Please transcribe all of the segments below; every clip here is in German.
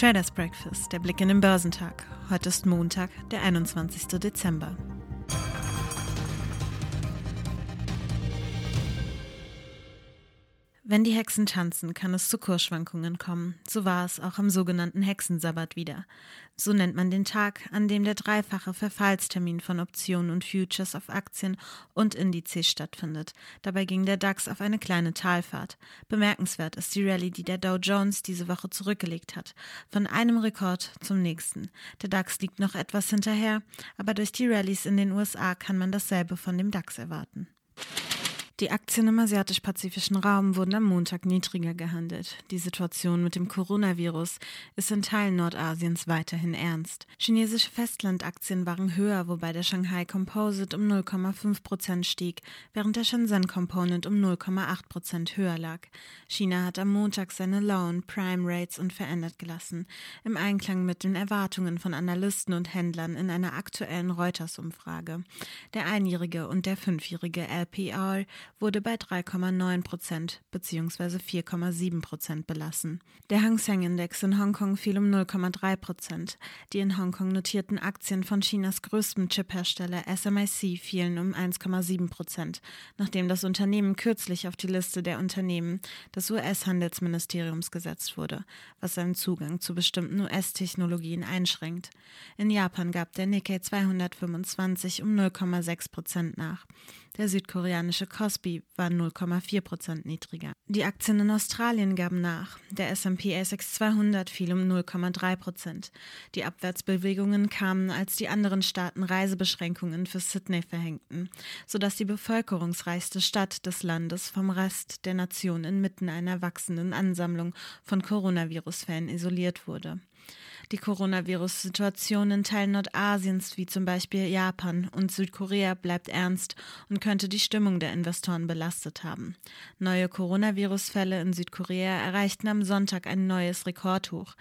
Traders Breakfast, der Blick in den Börsentag. Heute ist Montag, der 21. Dezember. Wenn die Hexen tanzen, kann es zu Kursschwankungen kommen. So war es auch am sogenannten Hexensabbat wieder. So nennt man den Tag, an dem der dreifache Verfallstermin von Optionen und Futures auf Aktien und Indizes stattfindet. Dabei ging der DAX auf eine kleine Talfahrt. Bemerkenswert ist die Rallye, die der Dow Jones diese Woche zurückgelegt hat. Von einem Rekord zum nächsten. Der DAX liegt noch etwas hinterher, aber durch die Rallyes in den USA kann man dasselbe von dem DAX erwarten. Die Aktien im asiatisch-pazifischen Raum wurden am Montag niedriger gehandelt. Die Situation mit dem Coronavirus ist in Teilen Nordasiens weiterhin ernst. Chinesische Festlandaktien waren höher, wobei der Shanghai Composite um 0,5 Prozent stieg, während der Shenzhen Component um 0,8 Prozent höher lag. China hat am Montag seine Loan Prime Rates unverändert gelassen, im Einklang mit den Erwartungen von Analysten und Händlern in einer aktuellen Reuters-Umfrage. Der einjährige und der fünfjährige LPR wurde bei 3,9 Prozent bzw. 4,7 Prozent belassen. Der Hang Seng Index in Hongkong fiel um 0,3 Prozent. Die in Hongkong notierten Aktien von Chinas größtem Chiphersteller SMIC fielen um 1,7 Prozent, nachdem das Unternehmen kürzlich auf die Liste der Unternehmen des US-Handelsministeriums gesetzt wurde, was seinen Zugang zu bestimmten US-Technologien einschränkt. In Japan gab der Nikkei 225 um 0,6 Prozent nach. Der südkoreanische Kospi war 0,4 Prozent niedriger. Die Aktien in Australien gaben nach. Der S&P ASX 200 fiel um 0,3 Prozent. Die Abwärtsbewegungen kamen, als die anderen Staaten Reisebeschränkungen für Sydney verhängten, sodass die bevölkerungsreichste Stadt des Landes vom Rest der Nation inmitten einer wachsenden Ansammlung von Coronavirus-Fällen isoliert wurde. Die Coronavirus-Situation in Teilen Nordasiens, wie zum Beispiel Japan und Südkorea, bleibt ernst und könnte die Stimmung der Investoren belastet haben. Neue Coronavirus-Fälle in Südkorea erreichten am Sonntag ein neues Rekordhoch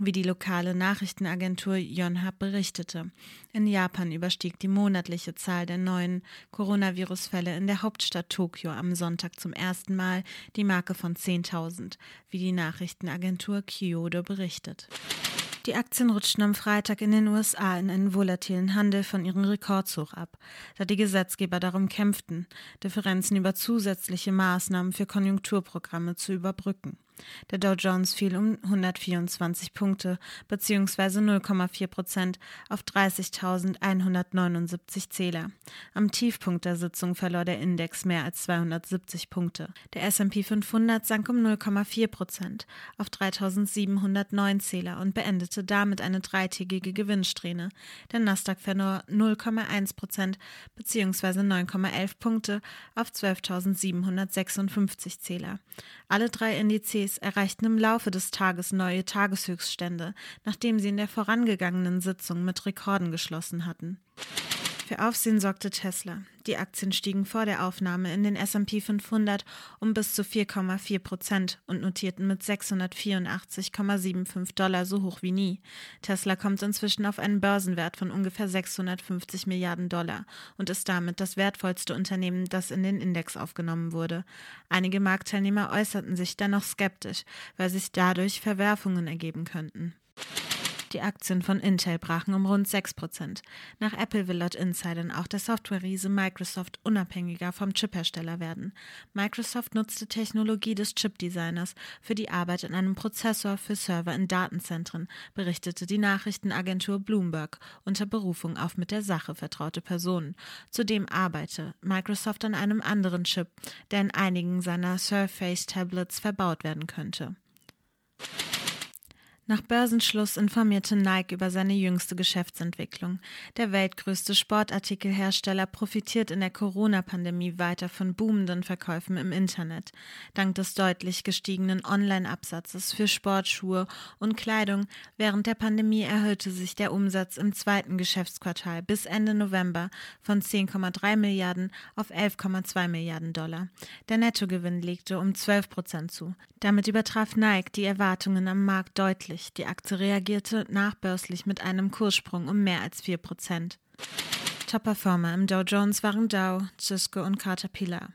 wie die lokale Nachrichtenagentur Yonhap berichtete. In Japan überstieg die monatliche Zahl der neuen Coronavirus-Fälle in der Hauptstadt Tokio am Sonntag zum ersten Mal die Marke von 10.000, wie die Nachrichtenagentur Kyodo berichtet. Die Aktien rutschten am Freitag in den USA in einen volatilen Handel von ihrem Rekordshoch ab, da die Gesetzgeber darum kämpften, Differenzen über zusätzliche Maßnahmen für Konjunkturprogramme zu überbrücken. Der Dow Jones fiel um 124 Punkte bzw. 0,4 Prozent auf 30.179 Zähler. Am Tiefpunkt der Sitzung verlor der Index mehr als 270 Punkte. Der S&P 500 sank um 0,4 Prozent auf 3.709 Zähler und beendete damit eine dreitägige Gewinnsträhne. Der Nasdaq verlor 0,1 Prozent bzw. 9,11 Punkte auf 12.756 Zähler. Alle drei Indizes Indizes erreichten im Laufe des Tages neue Tageshöchststände, nachdem sie in der vorangegangenen Sitzung mit Rekorden geschlossen hatten. Für Aufsehen sorgte Tesla. Die Aktien stiegen vor der Aufnahme in den S&P 500 um bis zu 4,4 Prozent und notierten mit 684,75 Dollar so hoch wie nie. Tesla kommt inzwischen auf einen Börsenwert von ungefähr 650 Milliarden Dollar und ist damit das wertvollste Unternehmen, das in den Index aufgenommen wurde. Einige Marktteilnehmer äußerten sich dennoch skeptisch, weil sich dadurch Verwerfungen ergeben könnten. Die Aktien von Intel brachen um rund 6 Prozent. Nach Apple will laut Insidern auch der Software-Riese Microsoft unabhängiger vom Chiphersteller werden. Microsoft nutzte Technologie des Chipdesigners für die Arbeit an einem Prozessor für Server in Datenzentren, berichtete die Nachrichtenagentur Bloomberg unter Berufung auf mit der Sache vertraute Personen. Zudem arbeite Microsoft an einem anderen Chip, der in einigen seiner Surface-Tablets verbaut werden könnte. Nach Börsenschluss informierte Nike über seine jüngste Geschäftsentwicklung. Der weltgrößte Sportartikelhersteller profitiert in der Corona-Pandemie weiter von boomenden Verkäufen im Internet. Dank des deutlich gestiegenen Online-Absatzes für Sportschuhe und Kleidung während der Pandemie erhöhte sich der Umsatz im zweiten Geschäftsquartal bis Ende November von 10,3 Milliarden auf 11,2 Milliarden Dollar. Der Nettogewinn legte um 12 Prozent zu. Damit übertraf Nike die Erwartungen am Markt deutlich deutlich. Die Aktie reagierte nachbörslich mit einem Kurssprung um mehr als 4 Prozent. Top-Performer im Dow Jones waren Dow, Cisco und Caterpillar.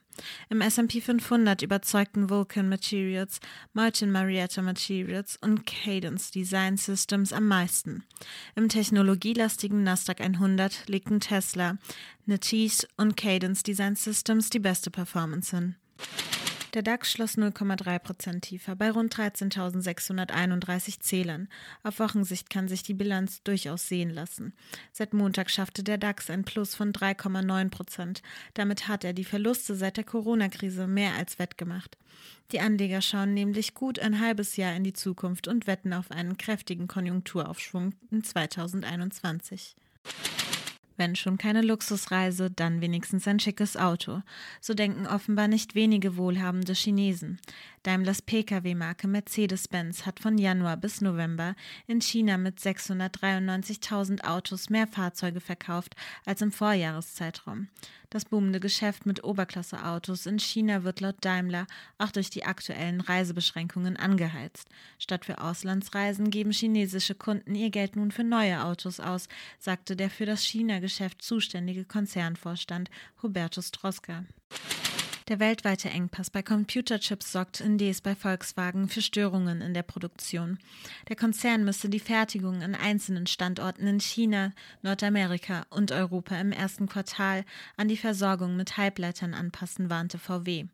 Im S&P 500 überzeugten Vulcan Materials, Martin Marietta Materials und Cadence Design Systems am meisten. Im technologielastigen Nasdaq 100 legten Tesla, Netese und Cadence Design Systems die beste Performance hin. Der DAX schloss 0,3 Prozent tiefer bei rund 13.631 Zählern. Auf Wochensicht kann sich die Bilanz durchaus sehen lassen. Seit Montag schaffte der DAX ein Plus von 3,9 Prozent. Damit hat er die Verluste seit der Corona-Krise mehr als wettgemacht. Die Anleger schauen nämlich gut ein halbes Jahr in die Zukunft und wetten auf einen kräftigen Konjunkturaufschwung in 2021. Wenn schon keine Luxusreise, dann wenigstens ein schickes Auto. So denken offenbar nicht wenige wohlhabende Chinesen. Daimlers Pkw-Marke Mercedes-Benz hat von Januar bis November in China mit 693.000 Autos mehr Fahrzeuge verkauft als im Vorjahreszeitraum. Das boomende Geschäft mit Oberklasse-Autos in China wird laut Daimler auch durch die aktuellen Reisebeschränkungen angeheizt. Statt für Auslandsreisen geben chinesische Kunden ihr Geld nun für neue Autos aus, sagte der für das China-Geschäft zuständige Konzernvorstand Hubertus Troska. Der weltweite Engpass bei Computerchips sorgt indes bei Volkswagen für Störungen in der Produktion. Der Konzern müsse die Fertigung an einzelnen Standorten in China, Nordamerika und Europa im ersten Quartal an die Versorgung mit Halbleitern anpassen, warnte VW.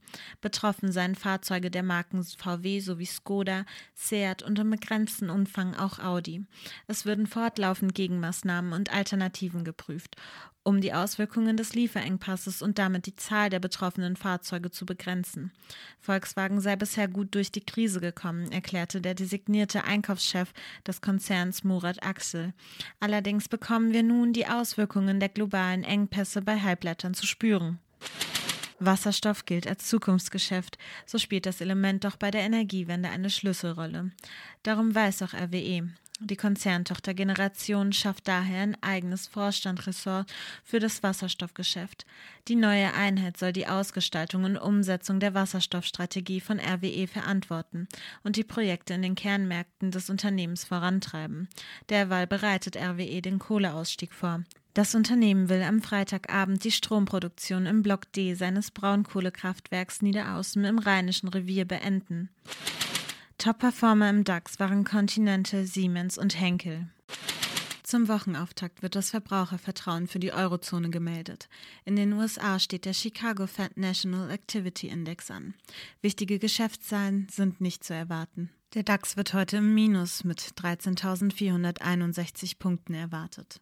Betroffen seien Fahrzeuge der Marken VW sowie Skoda, Seat und im begrenzten Umfang auch Audi. Es würden fortlaufend Gegenmaßnahmen und Alternativen geprüft um die Auswirkungen des Lieferengpasses und damit die Zahl der betroffenen Fahrzeuge zu begrenzen. Volkswagen sei bisher gut durch die Krise gekommen, erklärte der designierte Einkaufschef des Konzerns Murat Axel. Allerdings bekommen wir nun die Auswirkungen der globalen Engpässe bei Halbleitern zu spüren. Wasserstoff gilt als Zukunftsgeschäft, so spielt das Element doch bei der Energiewende eine Schlüsselrolle. Darum weiß auch RWE. Die Konzerntochter Generation schafft daher ein eigenes Vorstandressort für das Wasserstoffgeschäft. Die neue Einheit soll die Ausgestaltung und Umsetzung der Wasserstoffstrategie von RWE verantworten und die Projekte in den Kernmärkten des Unternehmens vorantreiben. Derweil bereitet RWE den Kohleausstieg vor. Das Unternehmen will am Freitagabend die Stromproduktion im Block D seines Braunkohlekraftwerks Niederaußen im Rheinischen Revier beenden. Top-Performer im DAX waren Continental, Siemens und Henkel. Zum Wochenauftakt wird das Verbrauchervertrauen für die Eurozone gemeldet. In den USA steht der Chicago Fed National Activity Index an. Wichtige Geschäftszahlen sind nicht zu erwarten. Der DAX wird heute im Minus mit 13.461 Punkten erwartet.